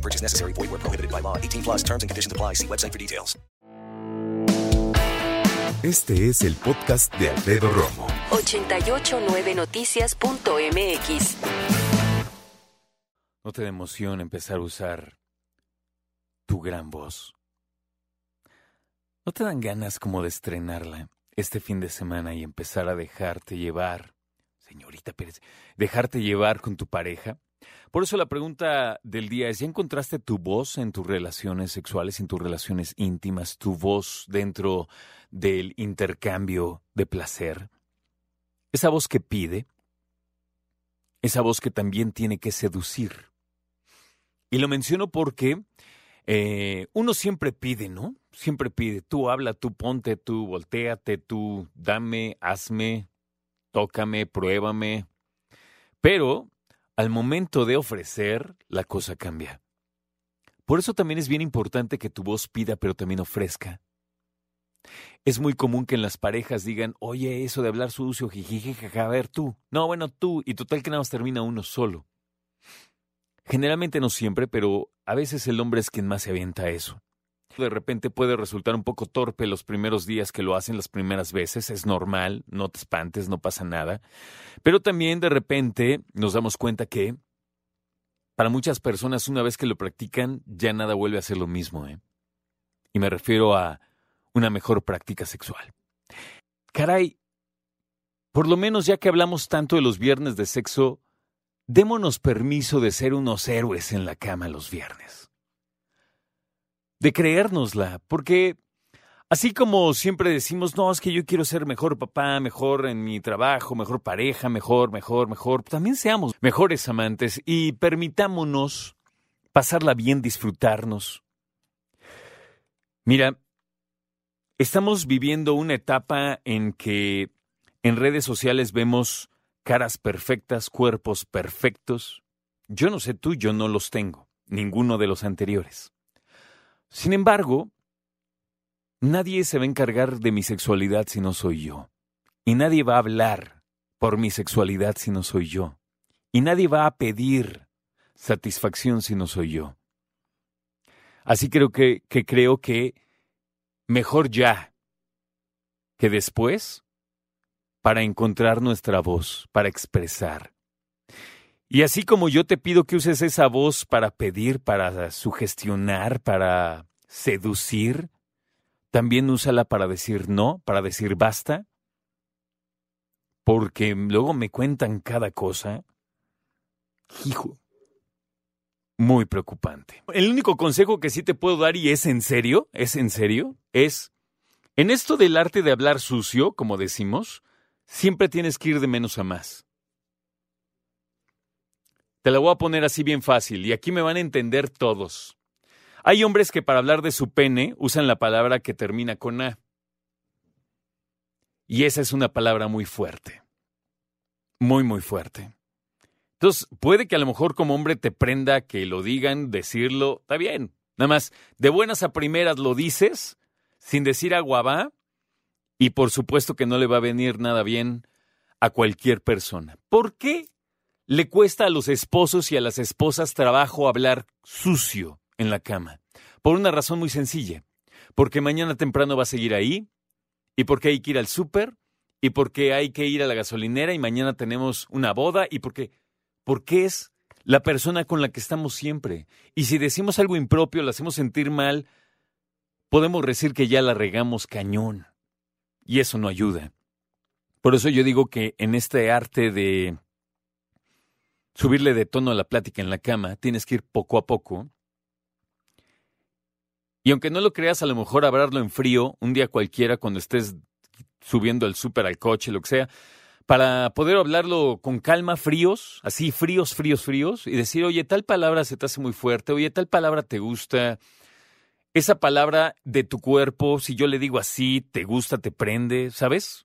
No purchase necessary. Void where prohibited by law. 18 plus terms and conditions apply. See website for details. Este es el podcast de Alfredo Romo. 889noticias.mx. ¿No te da emoción empezar a usar tu gran voz? ¿No te dan ganas como de estrenarla este fin de semana y empezar a dejarte llevar, señorita Pérez, dejarte llevar con tu pareja? Por eso la pregunta del día es, ¿ya encontraste tu voz en tus relaciones sexuales, en tus relaciones íntimas, tu voz dentro del intercambio de placer? Esa voz que pide, esa voz que también tiene que seducir. Y lo menciono porque eh, uno siempre pide, ¿no? Siempre pide, tú habla, tú ponte, tú volteate, tú dame, hazme, tócame, pruébame. Pero al momento de ofrecer, la cosa cambia. Por eso también es bien importante que tu voz pida, pero también ofrezca. Es muy común que en las parejas digan, oye, eso de hablar sucio, jiji, jaja, a ver tú. No, bueno, tú. Y total que nada más termina uno solo. Generalmente no siempre, pero a veces el hombre es quien más se avienta a eso. De repente puede resultar un poco torpe los primeros días que lo hacen las primeras veces, es normal, no te espantes, no pasa nada. Pero también de repente nos damos cuenta que para muchas personas una vez que lo practican ya nada vuelve a ser lo mismo. ¿eh? Y me refiero a una mejor práctica sexual. Caray, por lo menos ya que hablamos tanto de los viernes de sexo, démonos permiso de ser unos héroes en la cama los viernes de creérnosla, porque así como siempre decimos, no, es que yo quiero ser mejor papá, mejor en mi trabajo, mejor pareja, mejor, mejor, mejor, también seamos mejores amantes y permitámonos pasarla bien, disfrutarnos. Mira, estamos viviendo una etapa en que en redes sociales vemos caras perfectas, cuerpos perfectos. Yo no sé tú, yo no los tengo, ninguno de los anteriores. Sin embargo, nadie se va a encargar de mi sexualidad si no soy yo. Y nadie va a hablar por mi sexualidad si no soy yo. Y nadie va a pedir satisfacción si no soy yo. Así creo que, que creo que mejor ya que después para encontrar nuestra voz, para expresar. Y así como yo te pido que uses esa voz para pedir, para sugestionar, para seducir, también úsala para decir no, para decir basta, porque luego me cuentan cada cosa. Hijo, muy preocupante. El único consejo que sí te puedo dar, y es en serio, es en serio, es, en esto del arte de hablar sucio, como decimos, siempre tienes que ir de menos a más. Te la voy a poner así bien fácil y aquí me van a entender todos. Hay hombres que para hablar de su pene usan la palabra que termina con A. Y esa es una palabra muy fuerte. Muy, muy fuerte. Entonces, puede que a lo mejor como hombre te prenda que lo digan, decirlo, está bien. Nada más, de buenas a primeras lo dices, sin decir aguabá, y por supuesto que no le va a venir nada bien a cualquier persona. ¿Por qué? Le cuesta a los esposos y a las esposas trabajo hablar sucio en la cama. Por una razón muy sencilla. Porque mañana temprano va a seguir ahí, y porque hay que ir al súper, y porque hay que ir a la gasolinera, y mañana tenemos una boda, y porque, porque es la persona con la que estamos siempre. Y si decimos algo impropio, la hacemos sentir mal, podemos decir que ya la regamos cañón. Y eso no ayuda. Por eso yo digo que en este arte de subirle de tono a la plática en la cama, tienes que ir poco a poco. Y aunque no lo creas, a lo mejor hablarlo en frío, un día cualquiera, cuando estés subiendo el súper al coche, lo que sea, para poder hablarlo con calma, fríos, así fríos, fríos, fríos, y decir, oye, tal palabra se te hace muy fuerte, oye, tal palabra te gusta, esa palabra de tu cuerpo, si yo le digo así, te gusta, te prende, ¿sabes?